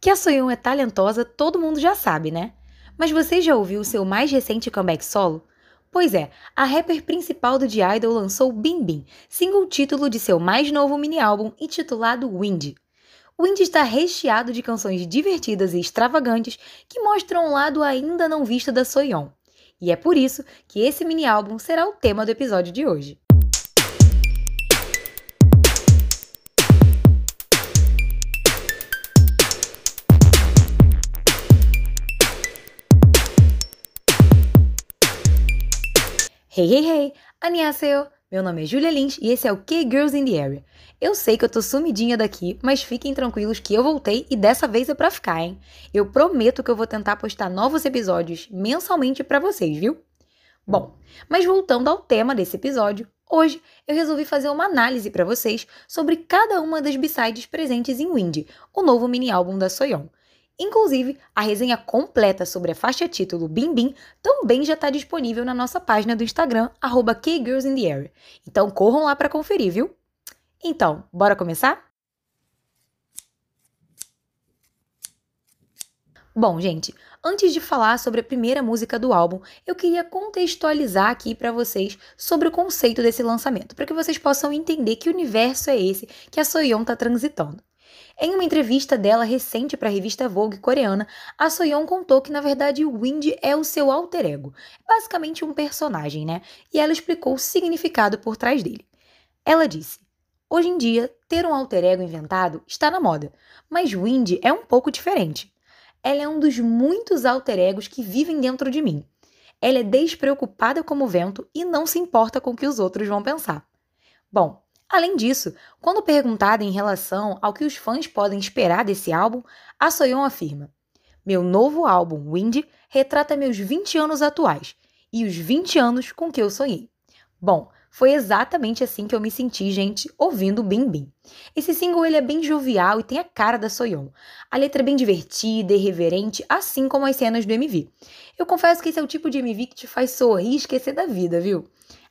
Que a Soyeon é talentosa, todo mundo já sabe, né? Mas você já ouviu o seu mais recente comeback solo? Pois é, a rapper principal do The Idol lançou Bim Bim, single título de seu mais novo mini-álbum intitulado Wind. Wind está recheado de canções divertidas e extravagantes que mostram um lado ainda não visto da Soyeon. E é por isso que esse mini-álbum será o tema do episódio de hoje. Hey, hey, hey! Annyeonghaseyo! Meu nome é Julia Lins e esse é o K-Girls in the Area. Eu sei que eu tô sumidinha daqui, mas fiquem tranquilos que eu voltei e dessa vez é pra ficar, hein? Eu prometo que eu vou tentar postar novos episódios mensalmente para vocês, viu? Bom, mas voltando ao tema desse episódio, hoje eu resolvi fazer uma análise para vocês sobre cada uma das b-sides presentes em Wind, o novo mini-álbum da Soyeon. Inclusive, a resenha completa sobre a faixa título Bim Bim também já está disponível na nossa página do Instagram, arroba KGirlsInTheArea. Então corram lá para conferir, viu? Então, bora começar? Bom, gente, antes de falar sobre a primeira música do álbum, eu queria contextualizar aqui para vocês sobre o conceito desse lançamento, para que vocês possam entender que universo é esse que a Soyeon está transitando. Em uma entrevista dela recente para a revista Vogue coreana, a Soyeon contou que na verdade o Wind é o seu alter ego, basicamente um personagem, né? E ela explicou o significado por trás dele. Ela disse: Hoje em dia, ter um alter ego inventado está na moda, mas Wind é um pouco diferente. Ela é um dos muitos alter egos que vivem dentro de mim. Ela é despreocupada como o vento e não se importa com o que os outros vão pensar. Bom, Além disso, quando perguntada em relação ao que os fãs podem esperar desse álbum, a Soyeon afirma: Meu novo álbum, Wind, retrata meus 20 anos atuais e os 20 anos com que eu sonhei. Bom, foi exatamente assim que eu me senti, gente, ouvindo Bim Bim. Esse single ele é bem jovial e tem a cara da Soyeon. A letra é bem divertida, irreverente, assim como as cenas do MV. Eu confesso que esse é o tipo de MV que te faz sorrir e esquecer da vida, viu?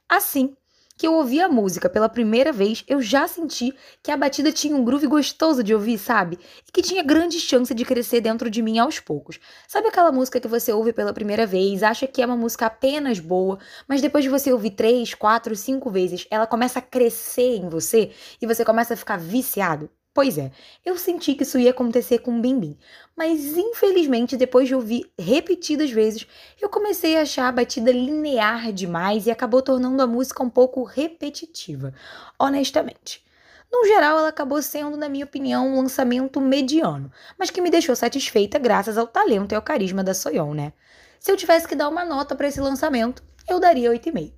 Assim, que eu ouvi a música pela primeira vez, eu já senti que a batida tinha um groove gostoso de ouvir, sabe? E que tinha grande chance de crescer dentro de mim aos poucos. Sabe aquela música que você ouve pela primeira vez, acha que é uma música apenas boa, mas depois de você ouvir três, quatro, cinco vezes, ela começa a crescer em você e você começa a ficar viciado? Pois é, eu senti que isso ia acontecer com o Bim Bim, mas infelizmente depois de ouvir repetidas vezes, eu comecei a achar a batida linear demais e acabou tornando a música um pouco repetitiva, honestamente. No geral, ela acabou sendo, na minha opinião, um lançamento mediano, mas que me deixou satisfeita graças ao talento e ao carisma da Soyeon, né? Se eu tivesse que dar uma nota para esse lançamento, eu daria 8,5.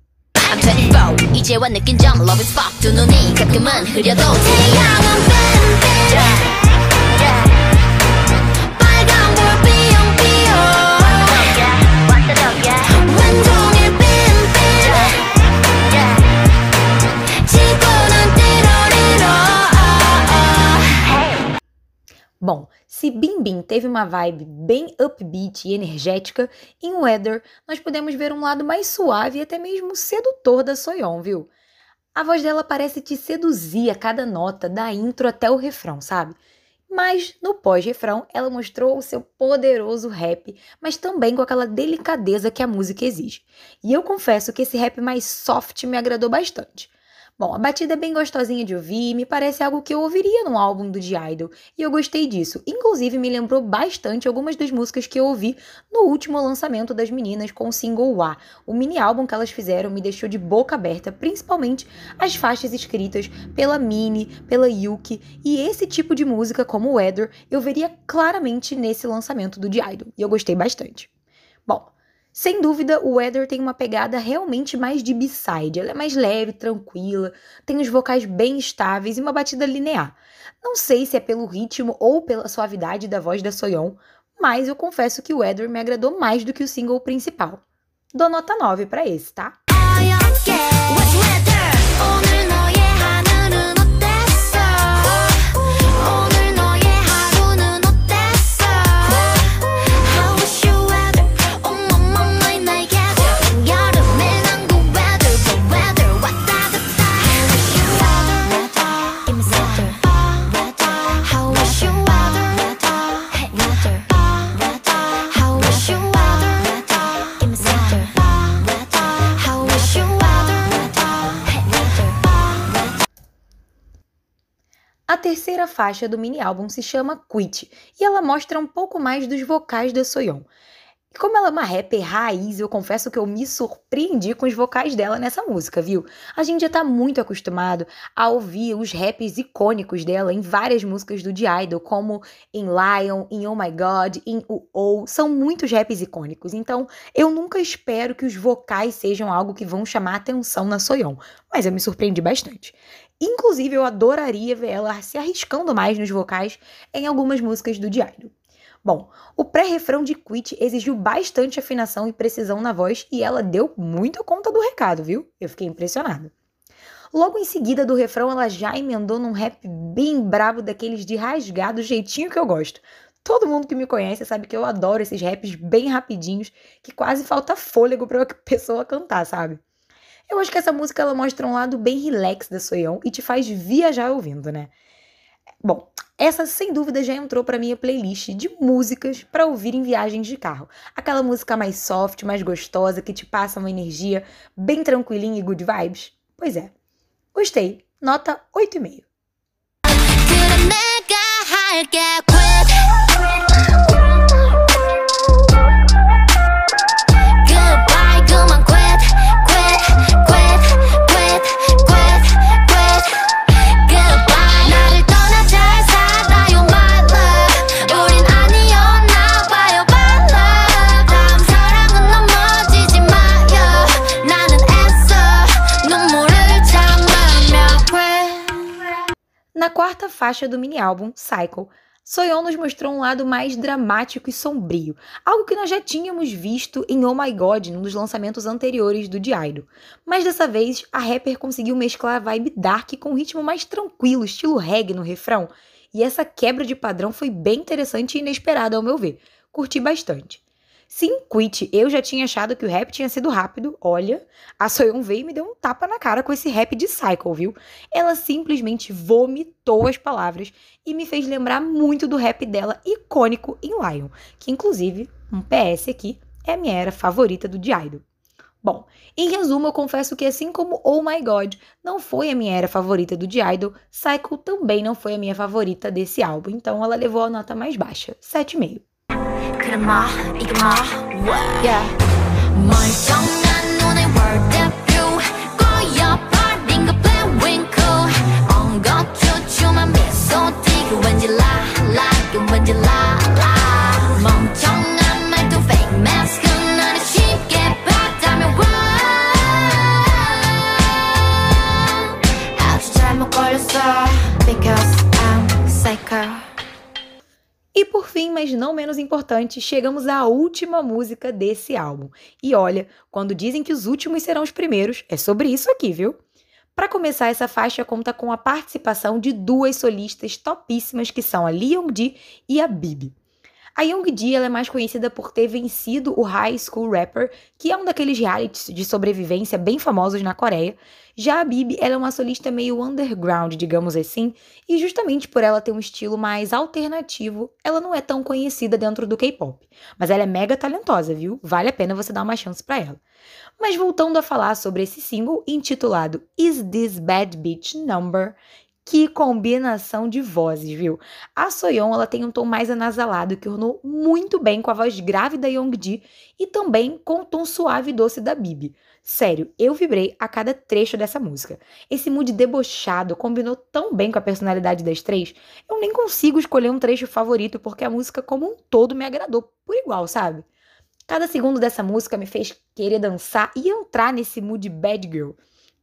I'm 24 이제와 느낀 점 Love is fuck 두 눈이 가끔은 흐려도 태양은 Bom, se Bim Bim teve uma vibe bem upbeat e energética, em Weather nós podemos ver um lado mais suave e até mesmo sedutor da Soyeon, viu? A voz dela parece te seduzir a cada nota, da intro até o refrão, sabe? Mas no pós-refrão ela mostrou o seu poderoso rap, mas também com aquela delicadeza que a música exige. E eu confesso que esse rap mais soft me agradou bastante. Bom, a batida é bem gostosinha de ouvir me parece algo que eu ouviria num álbum do The Idol, e eu gostei disso. Inclusive, me lembrou bastante algumas das músicas que eu ouvi no último lançamento das meninas com o single Wa. O mini álbum que elas fizeram me deixou de boca aberta, principalmente as faixas escritas pela Mini, pela Yuki, e esse tipo de música como Weather eu veria claramente nesse lançamento do The Idol, e eu gostei bastante. Bom, sem dúvida, o Weather tem uma pegada realmente mais de B-side. Ela é mais leve, tranquila, tem os vocais bem estáveis e uma batida linear. Não sei se é pelo ritmo ou pela suavidade da voz da Soyeon, mas eu confesso que o Weather me agradou mais do que o single principal. Dou nota 9 para esse, tá? Terceira faixa do mini álbum se chama Quit e ela mostra um pouco mais dos vocais da Soyeon. Como ela é uma rapper raiz, eu confesso que eu me surpreendi com os vocais dela nessa música, viu? A gente já tá muito acostumado a ouvir os raps icônicos dela em várias músicas do The Idol, como em Lion, em Oh My God, em Oh, são muitos raps icônicos. Então, eu nunca espero que os vocais sejam algo que vão chamar atenção na Soyeon, mas eu me surpreendi bastante. Inclusive, eu adoraria ver ela se arriscando mais nos vocais em algumas músicas do The Idol. Bom, o pré-refrão de Quit exigiu bastante afinação e precisão na voz e ela deu muito conta do recado, viu? Eu fiquei impressionada. Logo em seguida do refrão, ela já emendou num rap bem brabo daqueles de rasgar do jeitinho que eu gosto. Todo mundo que me conhece sabe que eu adoro esses raps bem rapidinhos, que quase falta fôlego pra pessoa cantar, sabe? Eu acho que essa música ela mostra um lado bem relax da Soyeon e te faz viajar ouvindo, né? Bom, essa sem dúvida já entrou para minha playlist de músicas para ouvir em viagens de carro. Aquela música mais soft, mais gostosa, que te passa uma energia bem tranquilinha e good vibes. Pois é. Gostei. Nota 8,5. Faixa do mini álbum, Cycle, Soyeon nos mostrou um lado mais dramático e sombrio, algo que nós já tínhamos visto em Oh My God, num dos lançamentos anteriores do Idol. Mas dessa vez, a rapper conseguiu mesclar a vibe dark com um ritmo mais tranquilo, estilo reggae no refrão, e essa quebra de padrão foi bem interessante e inesperada ao meu ver. Curti bastante. Sim, Quit, eu já tinha achado que o rap tinha sido rápido. Olha, a Soyeon veio e me deu um tapa na cara com esse rap de Cycle, viu? Ela simplesmente vomitou as palavras e me fez lembrar muito do rap dela icônico em Lion, que inclusive, um PS aqui, é a minha era favorita do The Idol. Bom, em resumo, eu confesso que assim como Oh My God não foi a minha era favorita do The Idol, Cycle também não foi a minha favorita desse álbum, então ela levou a nota mais baixa, 7,5. 그런 마 이게 마 yeah. 멀쩡한 눈의 world view 꼬여버린 거 blink 엉거 춤추만 미소 띠고 왠지 라라 왠지 라라 mas não menos importante, chegamos à última música desse álbum. E olha, quando dizem que os últimos serão os primeiros, é sobre isso aqui, viu? Para começar, essa faixa conta com a participação de duas solistas topíssimas que são a Lee Young-ji e a Bibi. A Young-ji é mais conhecida por ter vencido o High School Rapper, que é um daqueles realities de sobrevivência bem famosos na Coreia. Já a Bibi é uma solista meio underground, digamos assim, e justamente por ela ter um estilo mais alternativo, ela não é tão conhecida dentro do K-pop. Mas ela é mega talentosa, viu? Vale a pena você dar uma chance para ela. Mas voltando a falar sobre esse single intitulado Is This Bad Bitch Number, que combinação de vozes, viu? A Soyeon, ela tem um tom mais anasalado que ornou muito bem com a voz grave da Youngji e também com o tom suave e doce da Bibi. Sério, eu vibrei a cada trecho dessa música. Esse mood debochado combinou tão bem com a personalidade das três, eu nem consigo escolher um trecho favorito porque a música como um todo me agradou por igual, sabe? Cada segundo dessa música me fez querer dançar e entrar nesse mood bad girl.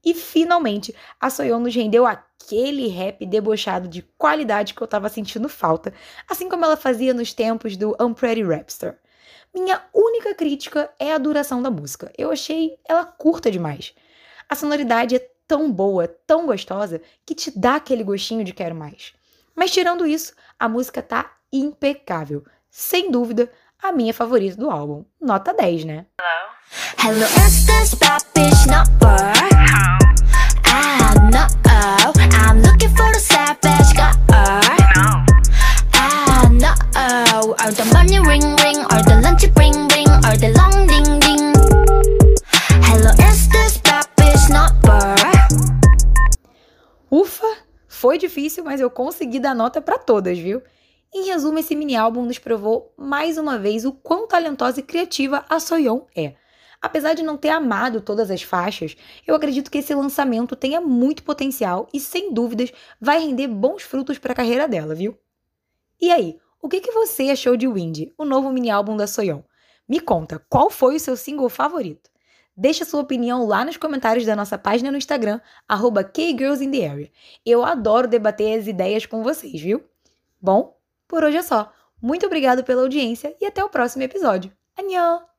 E finalmente, a Soyeon nos rendeu aquele rap debochado de qualidade que eu tava sentindo falta, assim como ela fazia nos tempos do Unpretty Rapster. Minha única crítica é a duração da música. Eu achei ela curta demais. A sonoridade é tão boa, tão gostosa, que te dá aquele gostinho de quero mais. Mas tirando isso, a música tá impecável. Sem dúvida, a minha favorita do álbum. Nota 10, né? Hello, Hello Ufa, foi difícil, mas eu consegui dar nota para todas, viu? Em resumo, esse mini álbum nos provou mais uma vez o quão talentosa e criativa a Soyeon é. Apesar de não ter amado todas as faixas, eu acredito que esse lançamento tenha muito potencial e, sem dúvidas, vai render bons frutos para a carreira dela, viu? E aí, o que, que você achou de Wind, o novo mini álbum da Soyeon? Me conta, qual foi o seu single favorito? Deixa sua opinião lá nos comentários da nossa página no Instagram, arroba KGirlsInTheArea. Eu adoro debater as ideias com vocês, viu? Bom, por hoje é só. Muito obrigado pela audiência e até o próximo episódio. Annyeong!